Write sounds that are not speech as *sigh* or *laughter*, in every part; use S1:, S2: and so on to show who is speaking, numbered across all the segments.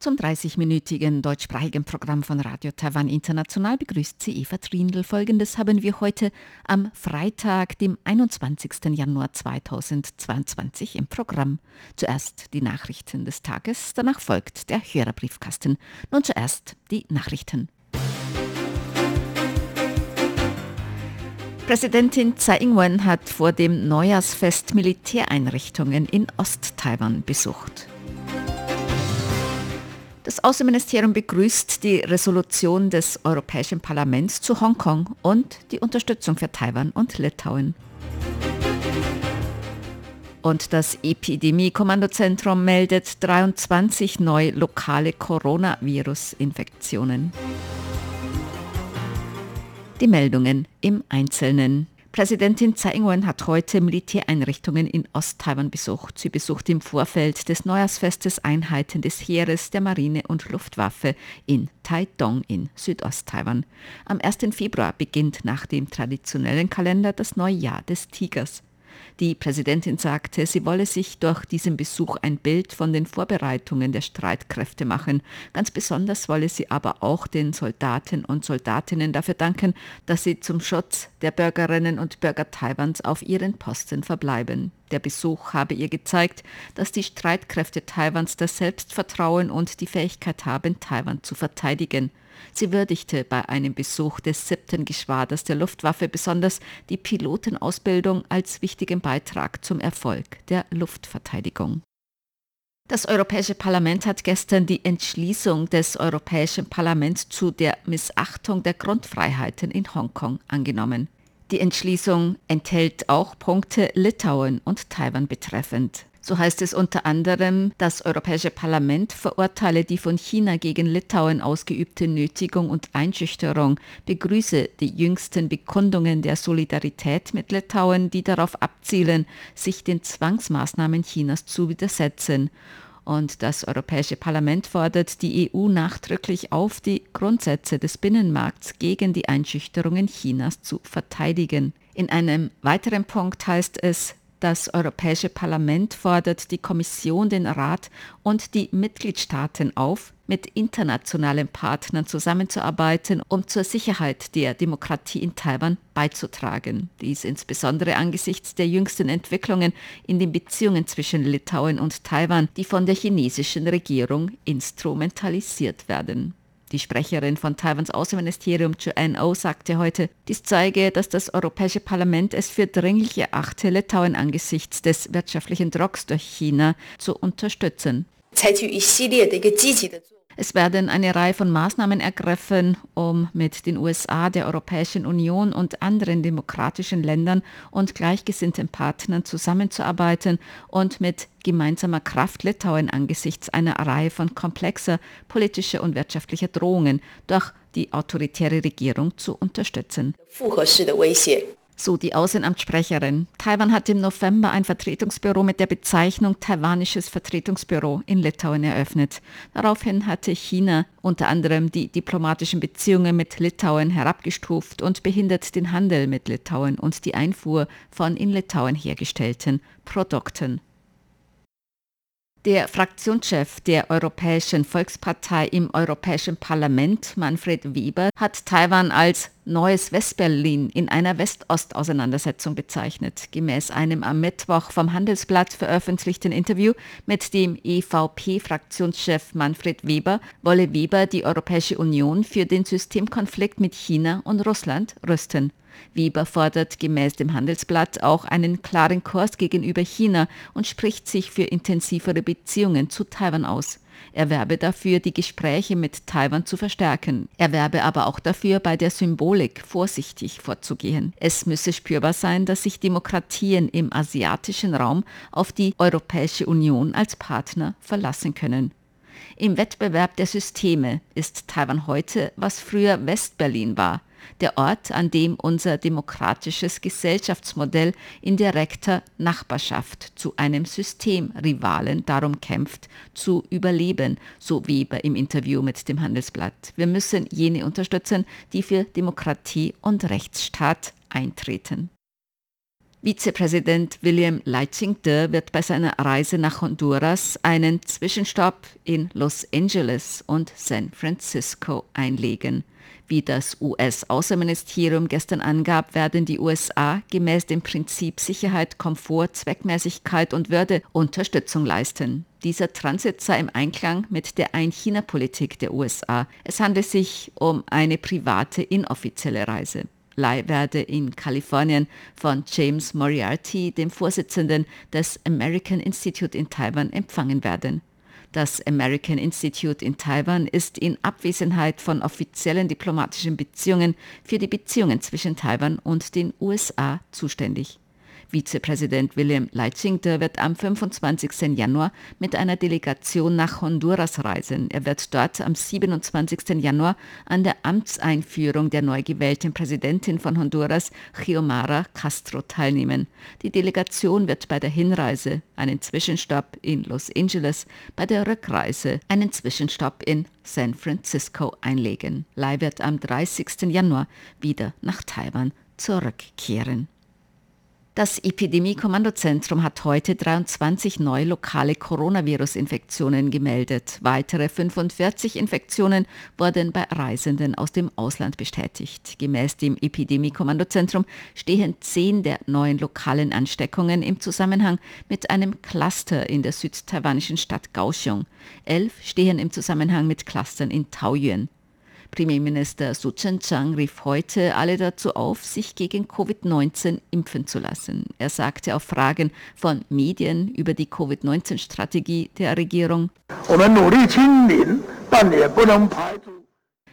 S1: Zum 30-minütigen deutschsprachigen Programm von Radio Taiwan International begrüßt sie Eva Trindl. Folgendes haben wir heute am Freitag, dem 21. Januar 2022 im Programm. Zuerst die Nachrichten des Tages, danach folgt der Hörerbriefkasten. Nun zuerst die Nachrichten. Präsidentin Tsai Ing-wen hat vor dem Neujahrsfest Militäreinrichtungen in Ost-Taiwan besucht. Das Außenministerium begrüßt die Resolution des Europäischen Parlaments zu Hongkong und die Unterstützung für Taiwan und Litauen. Und das Epidemie-Kommandozentrum meldet 23 neue lokale Coronavirus-Infektionen. Die Meldungen im Einzelnen. Präsidentin Tsai Ing-wen hat heute Militäreinrichtungen in Osttaiwan besucht. Sie besucht im Vorfeld des Neujahrsfestes Einheiten des Heeres, der Marine und Luftwaffe in Taitung in Südosttaiwan. Am 1. Februar beginnt nach dem traditionellen Kalender das neue Jahr des Tigers. Die Präsidentin sagte, sie wolle sich durch diesen Besuch ein Bild von den Vorbereitungen der Streitkräfte machen. Ganz besonders wolle sie aber auch den Soldaten und Soldatinnen dafür danken, dass sie zum Schutz der Bürgerinnen und Bürger Taiwans auf ihren Posten verbleiben. Der Besuch habe ihr gezeigt, dass die Streitkräfte Taiwans das Selbstvertrauen und die Fähigkeit haben, Taiwan zu verteidigen. Sie würdigte bei einem Besuch des siebten Geschwaders der Luftwaffe besonders die Pilotenausbildung als wichtigen Beitrag zum Erfolg der Luftverteidigung. Das Europäische Parlament hat gestern die Entschließung des Europäischen Parlaments zu der Missachtung der Grundfreiheiten in Hongkong angenommen. Die Entschließung enthält auch Punkte Litauen und Taiwan betreffend. So heißt es unter anderem, das Europäische Parlament verurteile die von China gegen Litauen ausgeübte Nötigung und Einschüchterung, begrüße die jüngsten Bekundungen der Solidarität mit Litauen, die darauf abzielen, sich den Zwangsmaßnahmen Chinas zu widersetzen. Und das Europäische Parlament fordert die EU nachdrücklich auf, die Grundsätze des Binnenmarkts gegen die Einschüchterungen Chinas zu verteidigen. In einem weiteren Punkt heißt es, das Europäische Parlament fordert die Kommission, den Rat und die Mitgliedstaaten auf, mit internationalen Partnern zusammenzuarbeiten, um zur Sicherheit der Demokratie in Taiwan beizutragen. Dies insbesondere angesichts der jüngsten Entwicklungen in den Beziehungen zwischen Litauen und Taiwan, die von der chinesischen Regierung instrumentalisiert werden. Die Sprecherin von Taiwans Außenministerium Joanne O sagte heute, dies zeige, dass das Europäische Parlament es für dringlich erachte, Litauen angesichts des wirtschaftlichen Drucks durch China zu unterstützen. Es werden eine Reihe von Maßnahmen ergriffen, um mit den USA, der Europäischen Union und anderen demokratischen Ländern und gleichgesinnten Partnern zusammenzuarbeiten und mit gemeinsamer Kraft Litauen angesichts einer Reihe von komplexer politischer und wirtschaftlicher Drohungen durch die autoritäre Regierung zu unterstützen so die Außenamtssprecherin. Taiwan hat im November ein Vertretungsbüro mit der Bezeichnung Taiwanisches Vertretungsbüro in Litauen eröffnet. Daraufhin hatte China unter anderem die diplomatischen Beziehungen mit Litauen herabgestuft und behindert den Handel mit Litauen und die Einfuhr von in Litauen hergestellten Produkten. Der Fraktionschef der Europäischen Volkspartei im Europäischen Parlament, Manfred Weber, hat Taiwan als neues Westberlin in einer West-Ost-Auseinandersetzung bezeichnet. Gemäß einem am Mittwoch vom Handelsblatt veröffentlichten Interview mit dem EVP-Fraktionschef Manfred Weber wolle Weber die Europäische Union für den Systemkonflikt mit China und Russland rüsten. Weber fordert gemäß dem Handelsblatt auch einen klaren Kurs gegenüber China und spricht sich für intensivere Beziehungen zu Taiwan aus. Er werbe dafür, die Gespräche mit Taiwan zu verstärken. Er werbe aber auch dafür, bei der Symbolik vorsichtig vorzugehen. Es müsse spürbar sein, dass sich Demokratien im asiatischen Raum auf die Europäische Union als Partner verlassen können. Im Wettbewerb der Systeme ist Taiwan heute, was früher Westberlin war. Der Ort, an dem unser demokratisches Gesellschaftsmodell in direkter Nachbarschaft zu einem Systemrivalen darum kämpft, zu überleben, so Weber im Interview mit dem Handelsblatt. Wir müssen jene unterstützen, die für Demokratie und Rechtsstaat eintreten. Vizepräsident William Leitchinger wird bei seiner Reise nach Honduras einen Zwischenstopp in Los Angeles und San Francisco einlegen. Wie das US-Außenministerium gestern angab, werden die USA gemäß dem Prinzip Sicherheit, Komfort, Zweckmäßigkeit und Würde Unterstützung leisten. Dieser Transit sei im Einklang mit der Ein-China-Politik der USA. Es handelt sich um eine private, inoffizielle Reise. Lai werde in Kalifornien von James Moriarty, dem Vorsitzenden des American Institute in Taiwan, empfangen werden. Das American Institute in Taiwan ist in Abwesenheit von offiziellen diplomatischen Beziehungen für die Beziehungen zwischen Taiwan und den USA zuständig. Vizepräsident William Leitchinger wird am 25. Januar mit einer Delegation nach Honduras reisen. Er wird dort am 27. Januar an der Amtseinführung der neu gewählten Präsidentin von Honduras, Xiomara Castro, teilnehmen. Die Delegation wird bei der Hinreise einen Zwischenstopp in Los Angeles, bei der Rückreise einen Zwischenstopp in San Francisco einlegen. Lai wird am 30. Januar wieder nach Taiwan zurückkehren. Das Epidemie-Kommandozentrum hat heute 23 neue lokale Coronavirus-Infektionen gemeldet. Weitere 45 Infektionen wurden bei Reisenden aus dem Ausland bestätigt. Gemäß dem Epidemie-Kommandozentrum stehen zehn der neuen lokalen Ansteckungen im Zusammenhang mit einem Cluster in der südtaiwanischen Stadt Kaohsiung. Elf stehen im Zusammenhang mit Clustern in Taoyuan. Premierminister Su Chen-chang rief heute alle dazu auf, sich gegen Covid-19 impfen zu lassen. Er sagte auf Fragen von Medien über die Covid-19-Strategie der Regierung,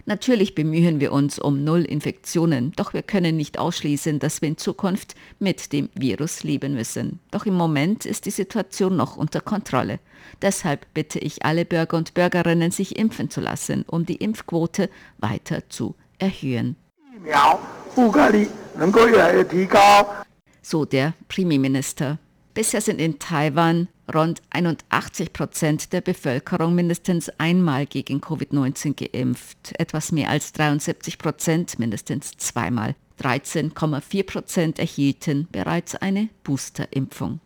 S1: Natürlich bemühen wir uns um Null Infektionen, doch wir können nicht ausschließen, dass wir in Zukunft mit dem Virus leben müssen. Doch im Moment ist die Situation noch unter Kontrolle. Deshalb bitte ich alle Bürger und Bürgerinnen, sich impfen zu lassen, um die Impfquote weiter zu erhöhen. So der Premierminister. Bisher sind in Taiwan rund 81 Prozent der Bevölkerung mindestens einmal gegen Covid-19 geimpft, etwas mehr als 73 Prozent mindestens zweimal. 13,4 Prozent erhielten bereits eine Boosterimpfung.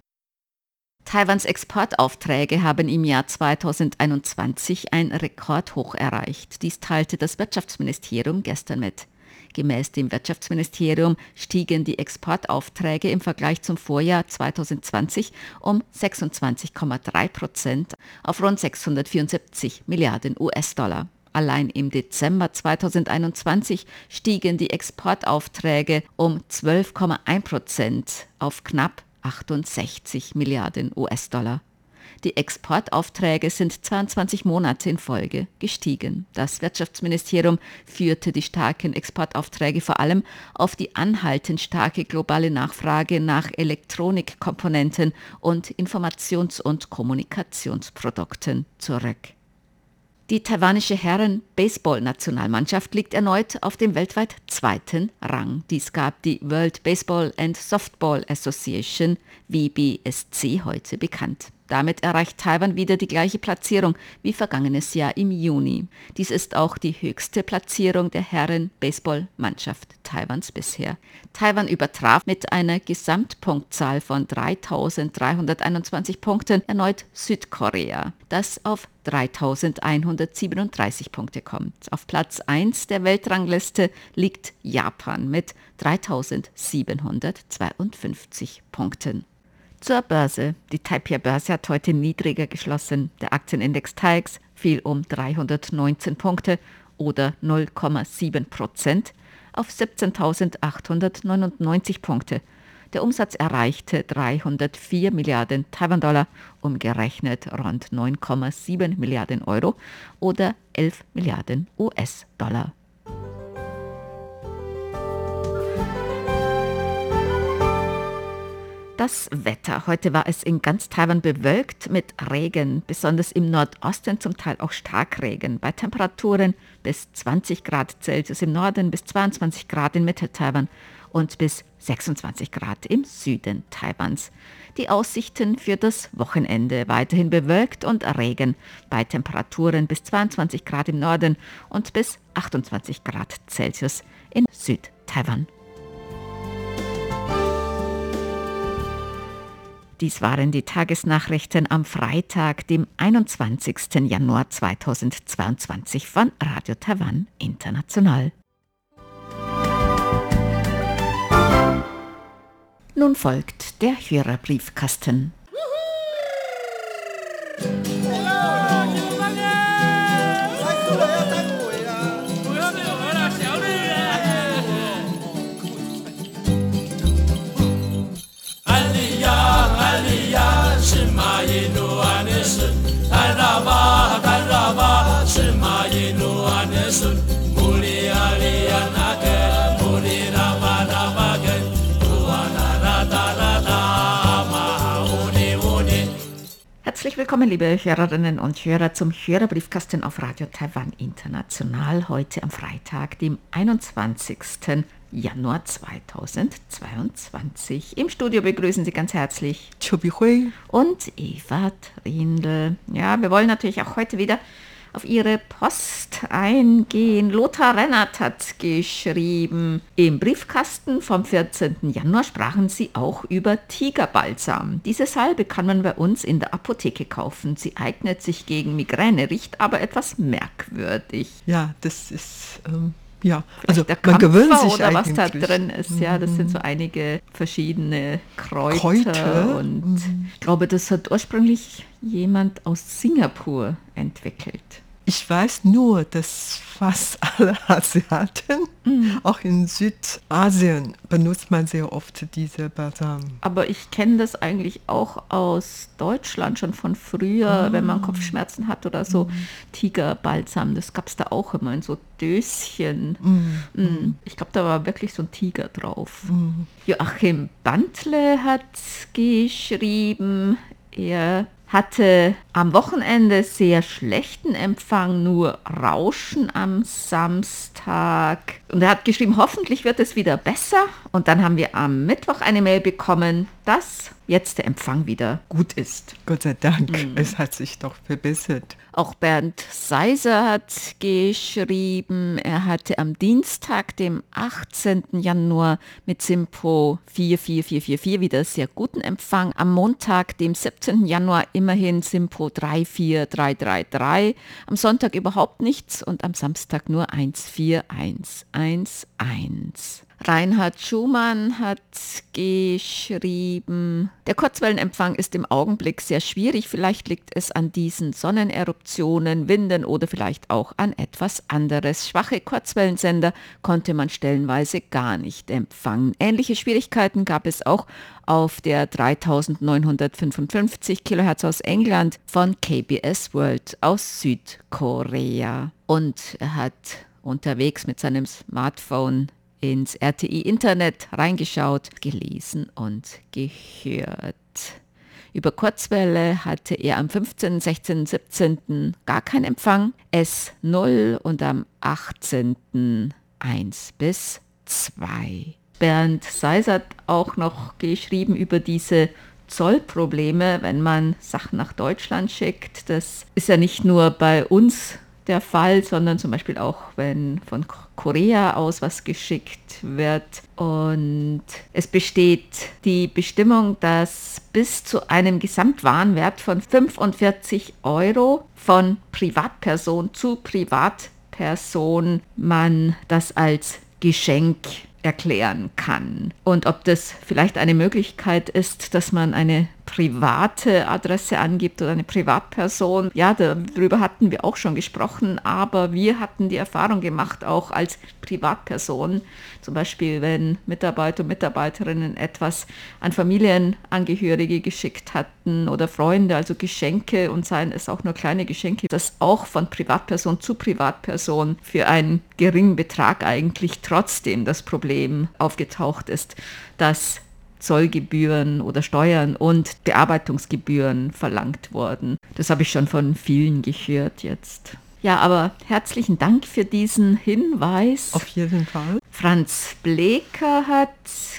S1: Taiwans Exportaufträge haben im Jahr 2021 ein Rekordhoch erreicht. Dies teilte das Wirtschaftsministerium gestern mit. Gemäß dem Wirtschaftsministerium stiegen die Exportaufträge im Vergleich zum Vorjahr 2020 um 26,3 Prozent auf rund 674 Milliarden US-Dollar. Allein im Dezember 2021 stiegen die Exportaufträge um 12,1 Prozent auf knapp 68 Milliarden US-Dollar. Die Exportaufträge sind 22 Monate in Folge gestiegen. Das Wirtschaftsministerium führte die starken Exportaufträge vor allem auf die anhaltend starke globale Nachfrage nach Elektronikkomponenten und Informations- und Kommunikationsprodukten zurück. Die taiwanische Herren-Baseball-Nationalmannschaft liegt erneut auf dem weltweit zweiten Rang. Dies gab die World Baseball and Softball Association, WBSC, heute bekannt. Damit erreicht Taiwan wieder die gleiche Platzierung wie vergangenes Jahr im Juni. Dies ist auch die höchste Platzierung der Herren-Baseball-Mannschaft Taiwans bisher. Taiwan übertraf mit einer Gesamtpunktzahl von 3.321 Punkten erneut Südkorea, das auf 3.137 Punkte kommt. Auf Platz 1 der Weltrangliste liegt Japan mit 3.752 Punkten. Zur Börse. Die Taipei-Börse hat heute niedriger geschlossen. Der Aktienindex TAIX fiel um 319 Punkte oder 0,7 Prozent auf 17.899 Punkte. Der Umsatz erreichte 304 Milliarden Taiwan-Dollar, umgerechnet rund 9,7 Milliarden Euro oder 11 Milliarden US-Dollar. Das Wetter. Heute war es in ganz Taiwan bewölkt mit Regen, besonders im Nordosten zum Teil auch Starkregen. Bei Temperaturen bis 20 Grad Celsius im Norden, bis 22 Grad in Mittel-Taiwan und bis 26 Grad im Süden Taiwans. Die Aussichten für das Wochenende weiterhin bewölkt und Regen bei Temperaturen bis 22 Grad im Norden und bis 28 Grad Celsius in Südtaiwan. Dies waren die Tagesnachrichten am Freitag, dem 21. Januar 2022 von Radio Taiwan International. Nun folgt der Hörerbriefkasten. Willkommen, liebe Hörerinnen und Hörer, zum Hörerbriefkasten auf Radio Taiwan International. Heute am Freitag, dem 21. Januar 2022. Im Studio begrüßen Sie ganz herzlich
S2: Chobi Hui
S1: und Eva Trindl. Ja, wir wollen natürlich auch heute wieder auf ihre Post eingehen. Lothar Rennert hat geschrieben, im Briefkasten vom 14. Januar sprachen sie auch über Tigerbalsam. Diese Salbe kann man bei uns in der Apotheke kaufen. Sie eignet sich gegen Migräne, riecht aber etwas merkwürdig.
S2: Ja, das ist... Ähm ja, also man gewöhnt sich
S1: oder was da drin ist. Ja, das sind so mhm. einige verschiedene Kräuter. Kräuter? Und mhm. ich glaube, das hat ursprünglich jemand aus Singapur entwickelt.
S2: Ich weiß nur, dass fast alle *laughs* Asiaten, mhm. auch in Südasien, benutzt man sehr oft diese Balsam.
S1: Aber ich kenne das eigentlich auch aus Deutschland schon von früher, ah. wenn man Kopfschmerzen hat oder so. Mhm. Tigerbalsam, das gab es da auch immer in so Döschen. Mhm. mhm. Ich glaube, da war wirklich so ein Tiger drauf. Mhm. Joachim Bantle hat geschrieben, er hatte am Wochenende sehr schlechten Empfang, nur Rauschen am Samstag. Und er hat geschrieben, hoffentlich wird es wieder besser. Und dann haben wir am Mittwoch eine Mail bekommen, dass jetzt der Empfang wieder gut ist.
S2: Gott sei Dank, mhm. es hat sich doch verbessert.
S1: Auch Bernd Seiser hat geschrieben, er hatte am Dienstag, dem 18. Januar mit Simpo 44444 wieder sehr guten Empfang. Am Montag, dem 17. Januar immerhin Simpo 34333. Am Sonntag überhaupt nichts und am Samstag nur 14111. Reinhard Schumann hat geschrieben, der Kurzwellenempfang ist im Augenblick sehr schwierig. Vielleicht liegt es an diesen Sonneneruptionen, Winden oder vielleicht auch an etwas anderes. Schwache Kurzwellensender konnte man stellenweise gar nicht empfangen. Ähnliche Schwierigkeiten gab es auch auf der 3955 Kilohertz aus England von KBS World aus Südkorea. Und er hat unterwegs mit seinem Smartphone ins RTI-Internet reingeschaut, gelesen und gehört. Über Kurzwelle hatte er am 15., 16., 17. gar keinen Empfang, S0 und am 18. 1 bis 2. Bernd Seis hat auch noch geschrieben über diese Zollprobleme, wenn man Sachen nach Deutschland schickt. Das ist ja nicht nur bei uns der Fall, sondern zum Beispiel auch, wenn von Korea aus was geschickt wird. Und es besteht die Bestimmung, dass bis zu einem Gesamtwarenwert von 45 Euro von Privatperson zu Privatperson man das als Geschenk erklären kann. Und ob das vielleicht eine Möglichkeit ist, dass man eine private Adresse angibt oder eine Privatperson. Ja, darüber hatten wir auch schon gesprochen, aber wir hatten die Erfahrung gemacht, auch als Privatperson, zum Beispiel wenn Mitarbeiter und Mitarbeiterinnen etwas an Familienangehörige geschickt hatten oder Freunde, also Geschenke und seien es auch nur kleine Geschenke, dass auch von Privatperson zu Privatperson für einen geringen Betrag eigentlich trotzdem das Problem aufgetaucht ist, dass Zollgebühren oder Steuern und Bearbeitungsgebühren verlangt worden. Das habe ich schon von vielen gehört jetzt. Ja, aber herzlichen Dank für diesen Hinweis.
S2: Auf jeden Fall.
S1: Franz Bleker hat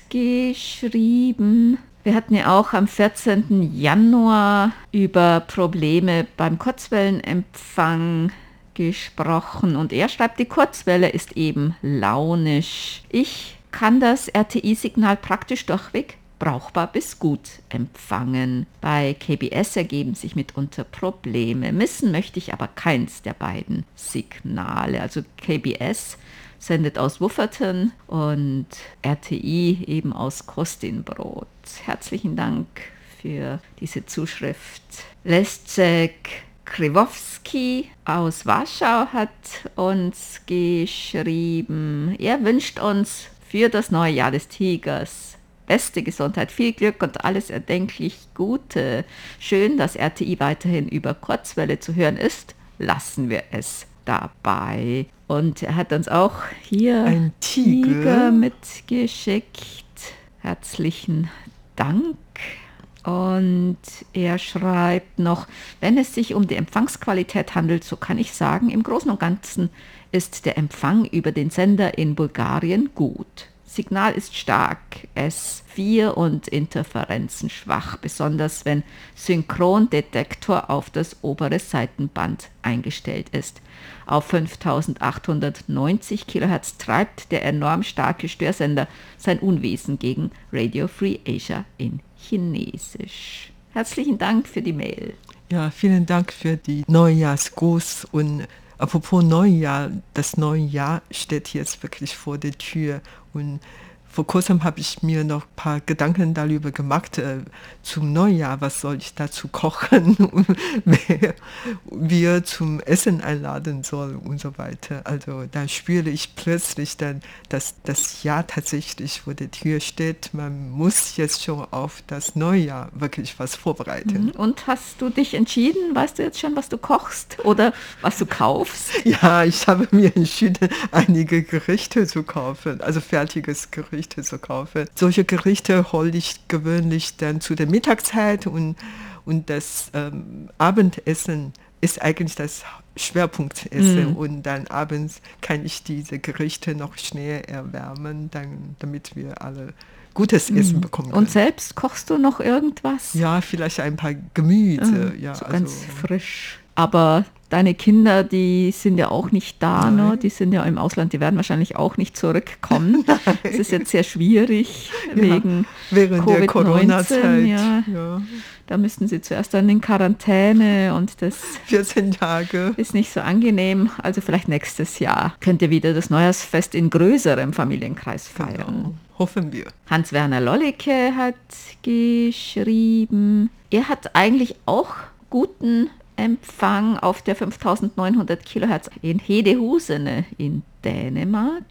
S1: geschrieben, wir hatten ja auch am 14. Januar über Probleme beim Kurzwellenempfang gesprochen und er schreibt, die Kurzwelle ist eben launisch. Ich kann das RTI-Signal praktisch durchweg brauchbar bis gut empfangen. Bei KBS ergeben sich mitunter Probleme. Missen möchte ich aber keins der beiden Signale. Also KBS sendet aus Wufferton und RTI eben aus Kostinbrot. Herzlichen Dank für diese Zuschrift. Leszek Krywowski aus Warschau hat uns geschrieben, er wünscht uns für das neue Jahr des Tigers beste Gesundheit, viel Glück und alles erdenklich Gute. Schön, dass RTI weiterhin über Kurzwelle zu hören ist. Lassen wir es dabei. Und er hat uns auch hier
S2: ein Tiger, Tiger
S1: mitgeschickt. Herzlichen Dank. Und er schreibt noch, wenn es sich um die Empfangsqualität handelt, so kann ich sagen, im Großen und Ganzen ist der Empfang über den Sender in Bulgarien gut. Signal ist stark, S4 und Interferenzen schwach, besonders wenn Synchrondetektor auf das obere Seitenband eingestellt ist. Auf 5890 kHz treibt der enorm starke Störsender sein Unwesen gegen Radio Free Asia in Chinesisch. Herzlichen Dank für die Mail.
S2: Ja, vielen Dank für die Neujahrsgruß und apropos Neujahr, das neue Jahr steht jetzt wirklich vor der Tür und vor kurzem habe ich mir noch ein paar Gedanken darüber gemacht, äh, zum Neujahr, was soll ich dazu kochen, *laughs* wer wir zum Essen einladen soll und so weiter. Also da spüre ich plötzlich dann, dass das Jahr tatsächlich vor der Tür steht. Man muss jetzt schon auf das Neujahr wirklich was vorbereiten.
S1: Mhm. Und hast du dich entschieden? Weißt du jetzt schon, was du kochst oder was du kaufst?
S2: Ja, ich habe mir entschieden, einige Gerichte zu kaufen, also fertiges Gericht Gerichte zu kaufen. Solche Gerichte hole ich gewöhnlich dann zu der Mittagszeit und, und das ähm, Abendessen ist eigentlich das Schwerpunktessen mm. und dann abends kann ich diese Gerichte noch schnell erwärmen, dann, damit wir alle gutes mhm. Essen bekommen können.
S1: Und selbst kochst du noch irgendwas?
S2: Ja, vielleicht ein paar Gemüse.
S1: ja, so also, ganz frisch. Aber deine Kinder, die sind ja auch nicht da, ne? die sind ja im Ausland, die werden wahrscheinlich auch nicht zurückkommen. *laughs* Es ist jetzt sehr schwierig ja, wegen
S2: während der Corona-Zeit.
S1: Ja. ja. Da müssten sie zuerst dann in Quarantäne und das
S2: 14 Tage
S1: ist nicht so angenehm. Also vielleicht nächstes Jahr könnt ihr wieder das Neujahrsfest in größerem Familienkreis feiern. Genau.
S2: Hoffen wir.
S1: Hans-Werner Lollicke hat geschrieben, er hat eigentlich auch guten Empfang auf der 5900 Kilohertz in Hedehusene in Dänemark.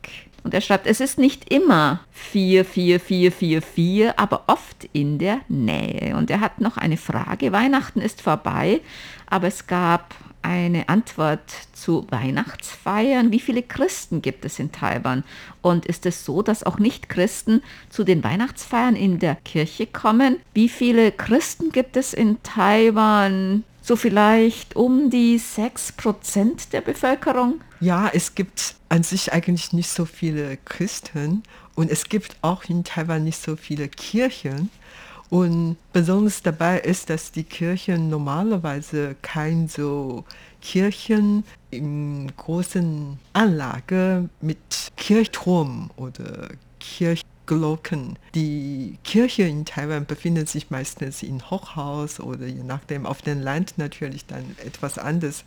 S1: Und er schreibt, es ist nicht immer 44444, aber oft in der Nähe. Und er hat noch eine Frage. Weihnachten ist vorbei, aber es gab eine Antwort zu Weihnachtsfeiern. Wie viele Christen gibt es in Taiwan? Und ist es so, dass auch Nicht-Christen zu den Weihnachtsfeiern in der Kirche kommen? Wie viele Christen gibt es in Taiwan? So vielleicht um die 6% der Bevölkerung?
S2: Ja, es gibt an sich eigentlich nicht so viele Christen und es gibt auch in Taiwan nicht so viele Kirchen. Und besonders dabei ist, dass die Kirchen normalerweise kein so Kirchen in großen Anlage mit Kirchturm oder Kirch Glocken. Die Kirche in Taiwan befindet sich meistens in Hochhaus oder je nachdem auf dem Land natürlich dann etwas anders.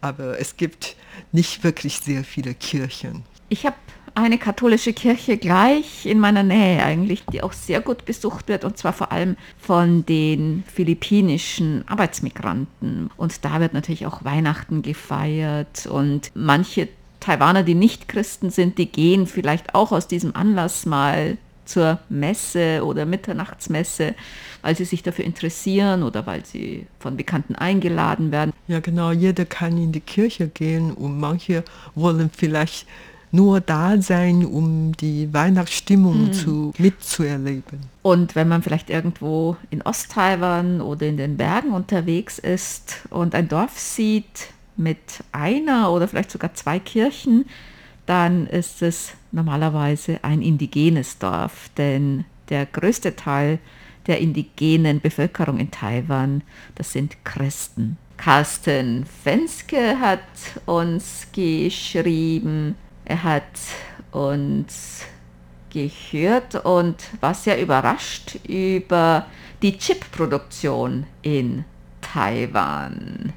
S2: Aber es gibt nicht wirklich sehr viele Kirchen.
S1: Ich habe eine katholische Kirche gleich in meiner Nähe eigentlich, die auch sehr gut besucht wird und zwar vor allem von den philippinischen Arbeitsmigranten. Und da wird natürlich auch Weihnachten gefeiert und manche Taiwaner, die nicht Christen sind, die gehen vielleicht auch aus diesem Anlass mal zur Messe oder Mitternachtsmesse, weil sie sich dafür interessieren oder weil sie von Bekannten eingeladen werden.
S2: Ja, genau, jeder kann in die Kirche gehen und manche wollen vielleicht nur da sein, um die Weihnachtsstimmung zu, mitzuerleben.
S1: Und wenn man vielleicht irgendwo in Osttaiwan oder in den Bergen unterwegs ist und ein Dorf sieht mit einer oder vielleicht sogar zwei Kirchen, dann ist es normalerweise ein indigenes Dorf, denn der größte Teil der indigenen Bevölkerung in Taiwan, das sind Christen. Carsten Fenske hat uns geschrieben, er hat uns gehört und war sehr überrascht über die Chip-Produktion in Taiwan.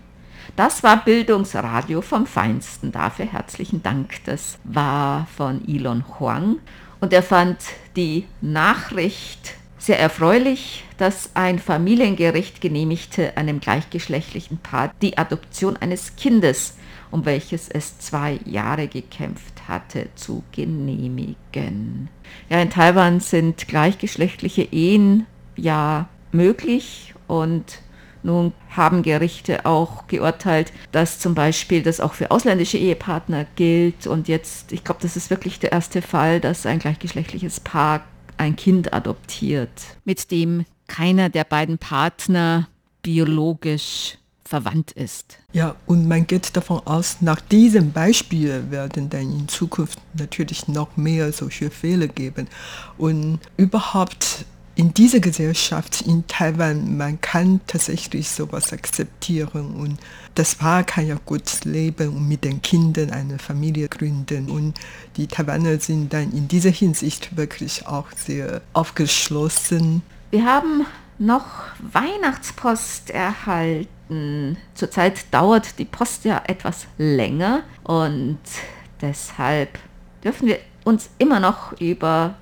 S1: Das war Bildungsradio vom Feinsten. Dafür herzlichen Dank. Das war von Elon Huang. Und er fand die Nachricht sehr erfreulich, dass ein Familiengericht genehmigte einem gleichgeschlechtlichen Paar die Adoption eines Kindes, um welches es zwei Jahre gekämpft hatte, zu genehmigen. Ja, in Taiwan sind gleichgeschlechtliche Ehen ja möglich und nun haben Gerichte auch geurteilt, dass zum Beispiel das auch für ausländische Ehepartner gilt. Und jetzt, ich glaube, das ist wirklich der erste Fall, dass ein gleichgeschlechtliches Paar ein Kind adoptiert, mit dem keiner der beiden Partner biologisch verwandt ist.
S2: Ja, und man geht davon aus, nach diesem Beispiel werden dann in Zukunft natürlich noch mehr solche Fälle geben. Und überhaupt in dieser Gesellschaft in Taiwan, man kann tatsächlich sowas akzeptieren und das Paar kann ja gut leben und mit den Kindern eine Familie gründen und die Taiwaner sind dann in dieser Hinsicht wirklich auch sehr aufgeschlossen.
S1: Wir haben noch Weihnachtspost erhalten. Zurzeit dauert die Post ja etwas länger und deshalb dürfen wir uns immer noch über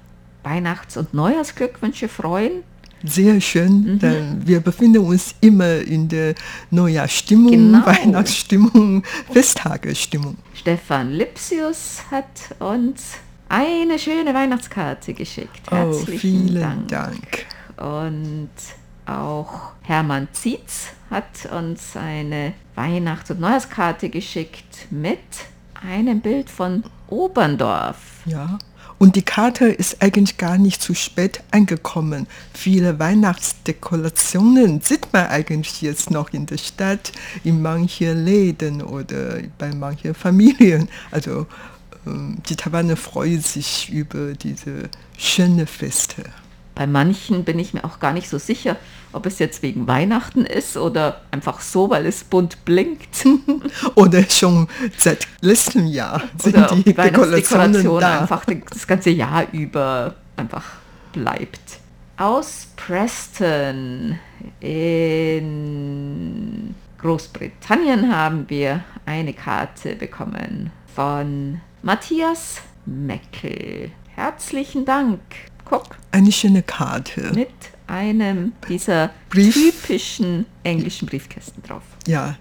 S1: Weihnachts- und Neujahrsglückwünsche freuen.
S2: Sehr schön, mhm. denn wir befinden uns immer in der Neujahrsstimmung, genau. Weihnachtsstimmung, Festtagesstimmung.
S1: Stefan Lipsius hat uns eine schöne Weihnachtskarte geschickt.
S2: Oh, Herzlichen oh, vielen Dank. Dank.
S1: Und auch Hermann Zietz hat uns eine Weihnachts- und Neujahrskarte geschickt mit einem Bild von Oberndorf.
S2: Ja. Und die Karte ist eigentlich gar nicht zu spät angekommen. Viele Weihnachtsdekorationen sieht man eigentlich jetzt noch in der Stadt, in manchen Läden oder bei manchen Familien. Also ähm, die Taiwaner freuen sich über diese schönen Feste.
S1: Bei manchen bin ich mir auch gar nicht so sicher, ob es jetzt wegen Weihnachten ist oder einfach so, weil es bunt blinkt. *laughs*
S2: oder schon seit letztem Jahr
S1: sind oder die, die Weihnachtsdekoration da. einfach das ganze Jahr über einfach bleibt. Aus Preston in Großbritannien haben wir eine Karte bekommen von Matthias Meckel. Herzlichen Dank.
S2: Guck. Eine schöne Karte.
S1: Mit einem dieser Brief. typischen englischen Briefkästen drauf.
S2: Ja,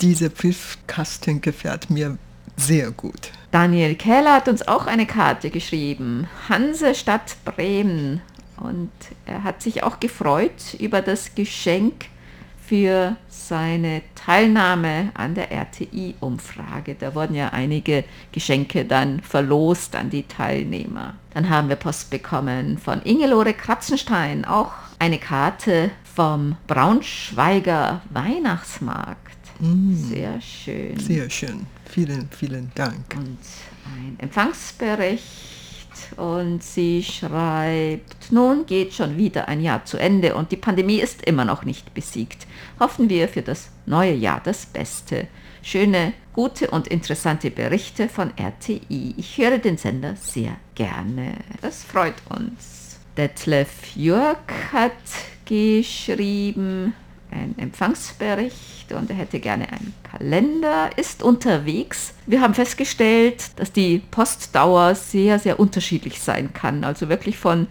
S2: dieser Briefkasten gefällt mir sehr gut.
S1: Daniel Keller hat uns auch eine Karte geschrieben. Hansestadt Bremen. Und er hat sich auch gefreut über das Geschenk für seine Teilnahme an der RTI-Umfrage. Da wurden ja einige Geschenke dann verlost an die Teilnehmer. Dann haben wir Post bekommen von Ingelore Kratzenstein, auch eine Karte vom Braunschweiger Weihnachtsmarkt. Mm. Sehr schön.
S2: Sehr schön. Vielen, vielen Dank.
S1: Und ein Empfangsbericht und sie schreibt, nun geht schon wieder ein Jahr zu Ende und die Pandemie ist immer noch nicht besiegt. Hoffen wir für das neue Jahr das Beste. Schöne, gute und interessante Berichte von RTI. Ich höre den Sender sehr gerne. Das freut uns. Detlef Jörg hat geschrieben, ein Empfangsbericht und er hätte gerne einen Kalender, ist unterwegs. Wir haben festgestellt, dass die Postdauer sehr, sehr unterschiedlich sein kann. Also wirklich von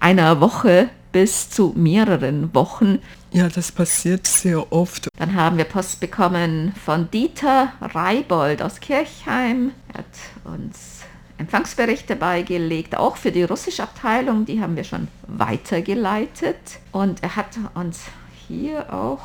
S1: einer Woche bis zu mehreren Wochen.
S2: Ja, das passiert sehr oft.
S1: Dann haben wir Post bekommen von Dieter Reibold aus Kirchheim. Er hat uns Empfangsberichte beigelegt, auch für die russische Abteilung. Die haben wir schon weitergeleitet. Und er hat uns hier auch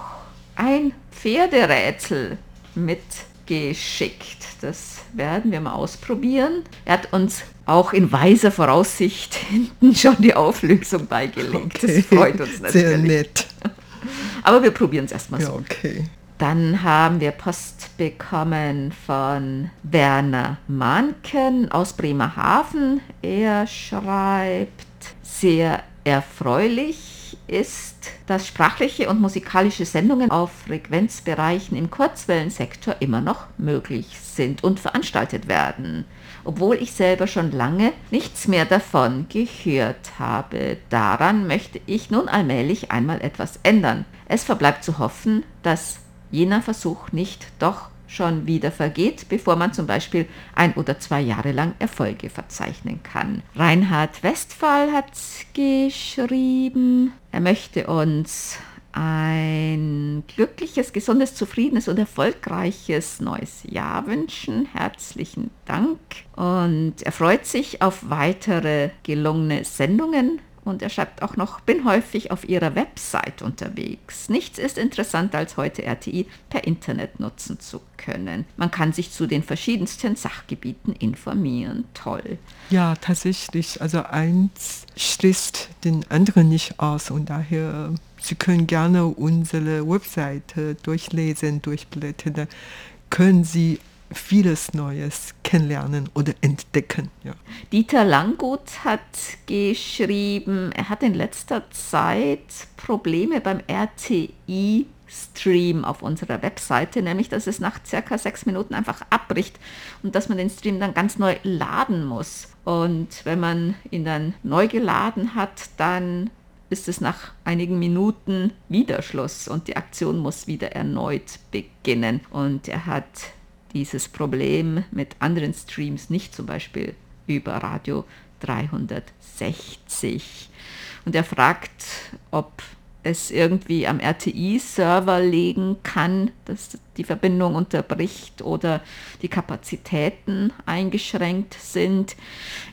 S1: ein Pferderätsel mit geschickt. Das werden wir mal ausprobieren. Er hat uns auch in weiser Voraussicht *laughs* hinten schon die Auflösung beigelegt. Okay. Das freut uns natürlich.
S2: Sehr nett. *laughs*
S1: Aber wir probieren es erstmal so.
S2: Ja, okay.
S1: Dann haben wir Post bekommen von Werner Manken aus Bremerhaven. Er schreibt, sehr erfreulich ist, dass sprachliche und musikalische Sendungen auf Frequenzbereichen im Kurzwellensektor immer noch möglich sind und veranstaltet werden, obwohl ich selber schon lange nichts mehr davon gehört habe. Daran möchte ich nun allmählich einmal etwas ändern. Es verbleibt zu hoffen, dass jener Versuch nicht doch schon wieder vergeht, bevor man zum Beispiel ein oder zwei Jahre lang Erfolge verzeichnen kann. Reinhard Westphal hat geschrieben, er möchte uns ein glückliches, gesundes, zufriedenes und erfolgreiches neues Jahr wünschen. Herzlichen Dank. Und er freut sich auf weitere gelungene Sendungen und er schreibt auch noch, bin häufig auf ihrer Website unterwegs. Nichts ist interessanter als heute RTI per Internet nutzen zu können. Man kann sich zu den verschiedensten Sachgebieten informieren. Toll.
S2: Ja, tatsächlich. Also eins schließt den anderen nicht aus und daher Sie können gerne unsere Webseite durchlesen, durchblättern. Können Sie vieles Neues kennenlernen oder entdecken. Ja.
S1: Dieter Langgut hat geschrieben, er hat in letzter Zeit Probleme beim RTI Stream auf unserer Webseite, nämlich dass es nach circa sechs Minuten einfach abbricht und dass man den Stream dann ganz neu laden muss. Und wenn man ihn dann neu geladen hat, dann ist es nach einigen Minuten wieder Schluss und die Aktion muss wieder erneut beginnen. Und er hat dieses Problem mit anderen Streams nicht, zum Beispiel über Radio 360. Und er fragt, ob es irgendwie am RTI-Server legen kann, dass die Verbindung unterbricht oder die Kapazitäten eingeschränkt sind.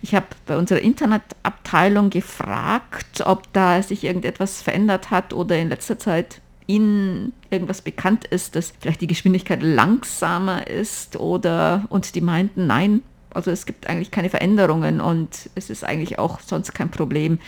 S1: Ich habe bei unserer Internetabteilung gefragt, ob da sich irgendetwas verändert hat oder in letzter Zeit Ihnen irgendwas bekannt ist, dass vielleicht die Geschwindigkeit langsamer ist oder und die meinten, nein, also es gibt eigentlich keine Veränderungen und es ist eigentlich auch sonst kein Problem,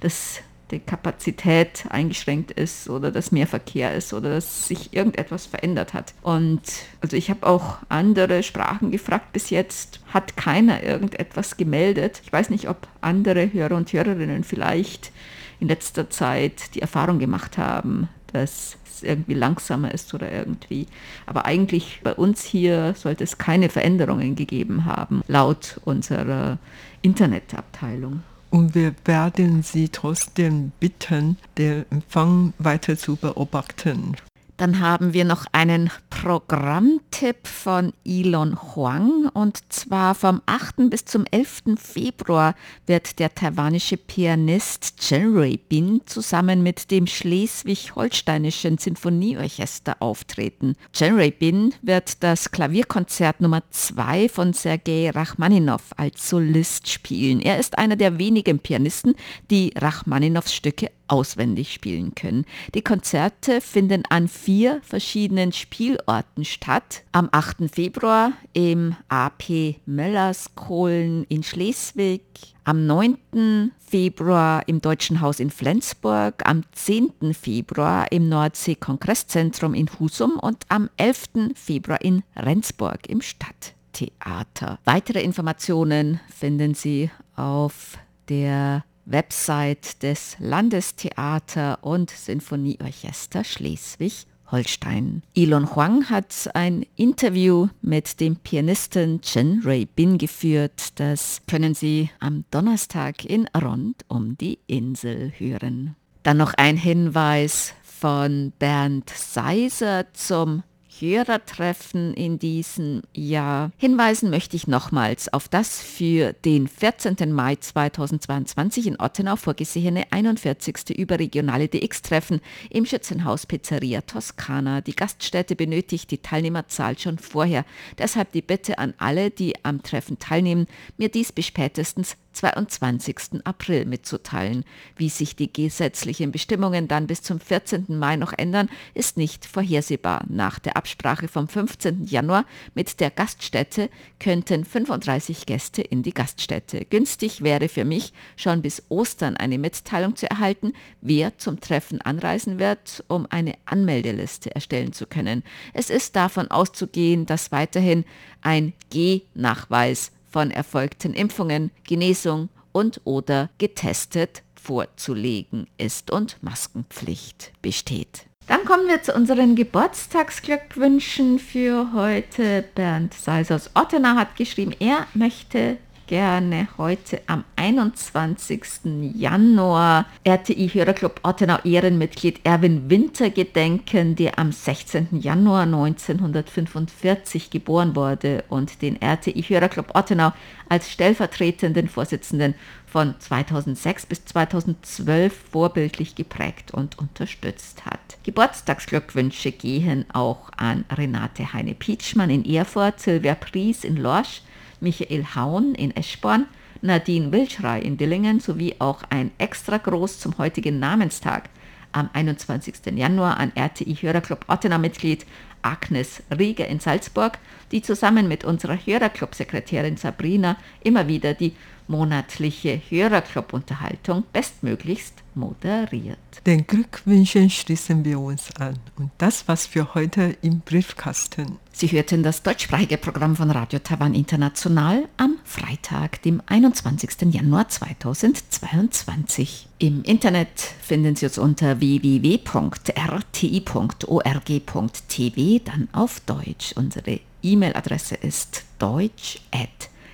S1: dass die Kapazität eingeschränkt ist oder dass mehr Verkehr ist oder dass sich irgendetwas verändert hat. Und also ich habe auch andere Sprachen gefragt. Bis jetzt hat keiner irgendetwas gemeldet. Ich weiß nicht, ob andere Hörer und Hörerinnen vielleicht in letzter Zeit die Erfahrung gemacht haben, dass es irgendwie langsamer ist oder irgendwie. Aber eigentlich bei uns hier sollte es keine Veränderungen gegeben haben, laut unserer Internetabteilung.
S2: Und wir werden Sie trotzdem bitten, den Empfang weiter zu beobachten.
S1: Dann haben wir noch einen Programmtipp von Elon Huang und zwar vom 8. bis zum 11. Februar wird der taiwanische Pianist Chen Rui Bin zusammen mit dem Schleswig-Holsteinischen Sinfonieorchester auftreten. Chen Rui Bin wird das Klavierkonzert Nummer 2 von Sergei Rachmaninow als Solist spielen. Er ist einer der wenigen Pianisten, die Rachmaninows Stücke auswendig spielen können. Die Konzerte finden an vier verschiedenen Spielorten statt. Am 8. Februar im AP Möllerskohlen in Schleswig, am 9. Februar im Deutschen Haus in Flensburg, am 10. Februar im Nordsee-Kongresszentrum in Husum und am 11. Februar in Rendsburg im Stadttheater. Weitere Informationen finden Sie auf der Website des Landestheater und Sinfonieorchester Schleswig-Holstein. Elon Huang hat ein Interview mit dem Pianisten Chen Rui Bin geführt. Das können Sie am Donnerstag in Rund um die Insel hören. Dann noch ein Hinweis von Bernd Seiser zum Hörertreffen in diesem Jahr. Hinweisen möchte ich nochmals auf das für den 14. Mai 2022 in Ottenau vorgesehene 41. überregionale DX-Treffen im Schützenhaus Pizzeria Toscana. Die Gaststätte benötigt die Teilnehmerzahl schon vorher. Deshalb die Bitte an alle, die am Treffen teilnehmen, mir dies bis spätestens 22. April mitzuteilen. Wie sich die gesetzlichen Bestimmungen dann bis zum 14. Mai noch ändern, ist nicht vorhersehbar. Nach der Absprache vom 15. Januar mit der Gaststätte könnten 35 Gäste in die Gaststätte. Günstig wäre für mich, schon bis Ostern eine Mitteilung zu erhalten, wer zum Treffen anreisen wird, um eine Anmeldeliste erstellen zu können. Es ist davon auszugehen, dass weiterhin ein G-Nachweis von erfolgten Impfungen, Genesung und oder getestet vorzulegen ist und Maskenpflicht besteht. Dann kommen wir zu unseren Geburtstagsglückwünschen für heute. Bernd Seis aus Ottenau hat geschrieben, er möchte gerne heute am 21. Januar RTI Hörerclub Ottenau Ehrenmitglied Erwin Winter gedenken, der am 16. Januar 1945 geboren wurde und den RTI Hörerclub Ottenau als stellvertretenden Vorsitzenden von 2006 bis 2012 vorbildlich geprägt und unterstützt hat. Geburtstagsglückwünsche gehen auch an Renate Heine-Pietschmann in Erfurt, Silvia Pries in Lorsch, Michael Haun in Eschborn, Nadine Wilschrei in Dillingen sowie auch ein extra groß zum heutigen Namenstag am 21. Januar an RTI Hörerclub Ottenau-Mitglied Agnes Rieger in Salzburg, die zusammen mit unserer Hörerclub-Sekretärin Sabrina immer wieder die monatliche Hörerclub-Unterhaltung bestmöglichst moderiert.
S2: Den Glückwünschen schließen wir uns an. Und das war's für heute im Briefkasten.
S1: Sie hörten das deutschsprachige Programm von Radio Taiwan International am Freitag, dem 21. Januar 2022. Im Internet finden Sie uns unter www.rti.org.tv, dann auf Deutsch. Unsere E-Mail-Adresse ist deutsch@